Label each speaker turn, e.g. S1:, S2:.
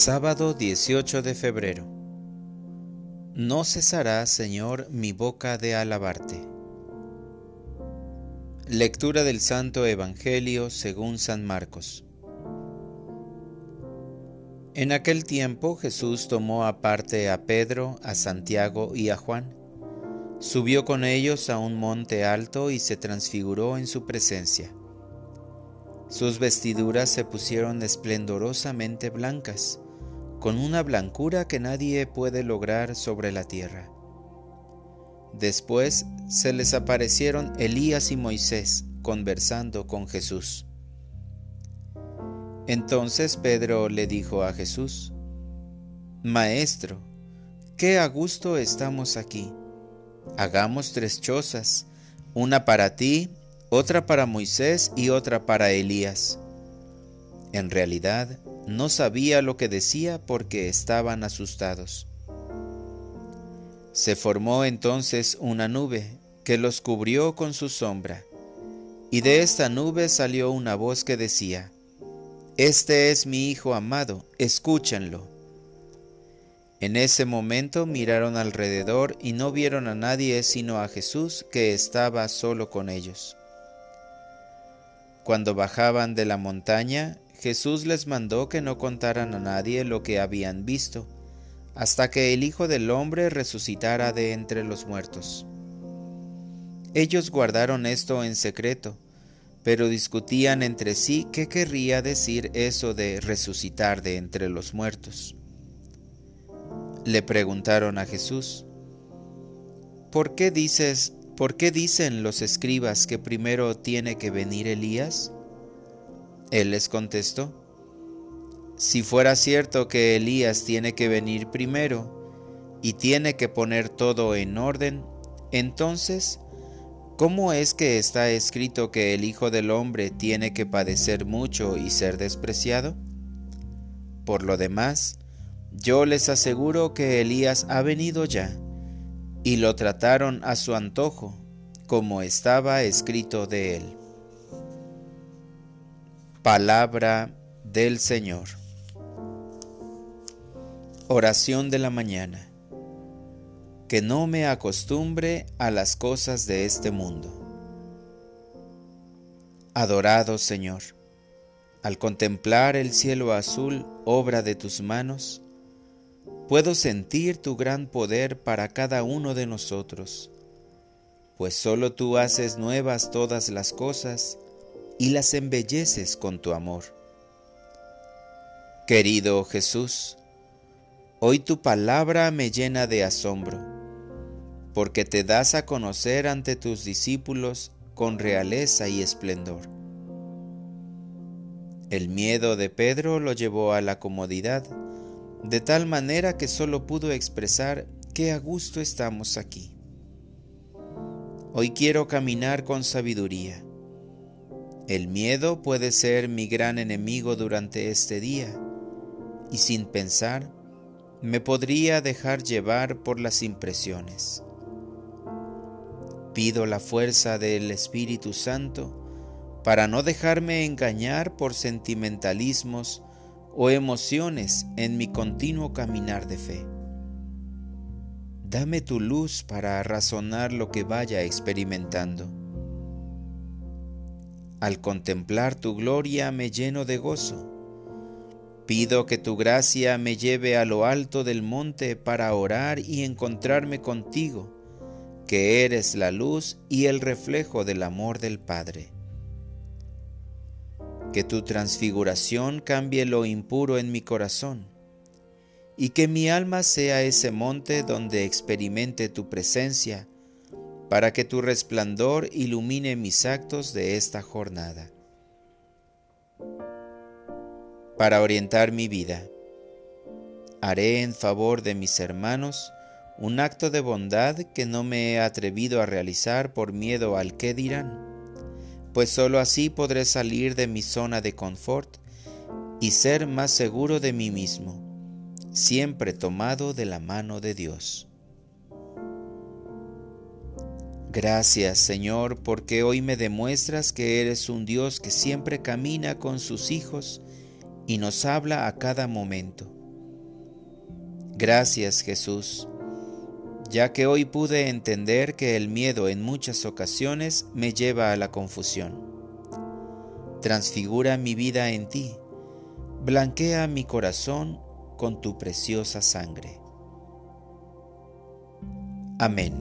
S1: Sábado 18 de febrero. No cesará, Señor, mi boca de alabarte. Lectura del Santo Evangelio según San Marcos. En aquel tiempo Jesús tomó aparte a Pedro, a Santiago y a Juan, subió con ellos a un monte alto y se transfiguró en su presencia. Sus vestiduras se pusieron esplendorosamente blancas, con una blancura que nadie puede lograr sobre la tierra. Después se les aparecieron Elías y Moisés conversando con Jesús. Entonces Pedro le dijo a Jesús, Maestro, qué a gusto estamos aquí. Hagamos tres chozas, una para ti, otra para Moisés y otra para Elías. En realidad, no sabía lo que decía porque estaban asustados. Se formó entonces una nube que los cubrió con su sombra, y de esta nube salió una voz que decía, Este es mi Hijo amado, escúchenlo. En ese momento miraron alrededor y no vieron a nadie sino a Jesús que estaba solo con ellos. Cuando bajaban de la montaña, Jesús les mandó que no contaran a nadie lo que habían visto, hasta que el Hijo del Hombre resucitara de entre los muertos. Ellos guardaron esto en secreto, pero discutían entre sí qué querría decir eso de resucitar de entre los muertos. Le preguntaron a Jesús, ¿por qué dices, por qué dicen los escribas que primero tiene que venir Elías? Él les contestó, si fuera cierto que Elías tiene que venir primero y tiene que poner todo en orden, entonces, ¿cómo es que está escrito que el Hijo del Hombre tiene que padecer mucho y ser despreciado? Por lo demás, yo les aseguro que Elías ha venido ya, y lo trataron a su antojo, como estaba escrito de él. Palabra del Señor. Oración de la mañana. Que no me acostumbre a las cosas de este mundo. Adorado Señor, al contemplar el cielo azul, obra de tus manos, puedo sentir tu gran poder para cada uno de nosotros, pues solo tú haces nuevas todas las cosas, y las embelleces con tu amor. Querido Jesús, hoy tu palabra me llena de asombro, porque te das a conocer ante tus discípulos con realeza y esplendor. El miedo de Pedro lo llevó a la comodidad, de tal manera que solo pudo expresar que a gusto estamos aquí. Hoy quiero caminar con sabiduría el miedo puede ser mi gran enemigo durante este día y sin pensar me podría dejar llevar por las impresiones. Pido la fuerza del Espíritu Santo para no dejarme engañar por sentimentalismos o emociones en mi continuo caminar de fe. Dame tu luz para razonar lo que vaya experimentando al contemplar tu gloria me lleno de gozo. Pido que tu gracia me lleve a lo alto del monte para orar y encontrarme contigo, que eres la luz y el reflejo del amor del Padre. Que tu transfiguración cambie lo impuro en mi corazón, y que mi alma sea ese monte donde experimente tu presencia, para que tu resplandor ilumine mis actos de esta jornada. Para orientar mi vida, haré en favor de mis hermanos un acto de bondad que no me he atrevido a realizar por miedo al que dirán, pues sólo así podré salir de mi zona de confort y ser más seguro de mí mismo, siempre tomado de la mano de Dios. Gracias Señor porque hoy me demuestras que eres un Dios que siempre camina con sus hijos y nos habla a cada momento. Gracias Jesús, ya que hoy pude entender que el miedo en muchas ocasiones me lleva a la confusión. Transfigura mi vida en ti, blanquea mi corazón con tu preciosa sangre. Amén.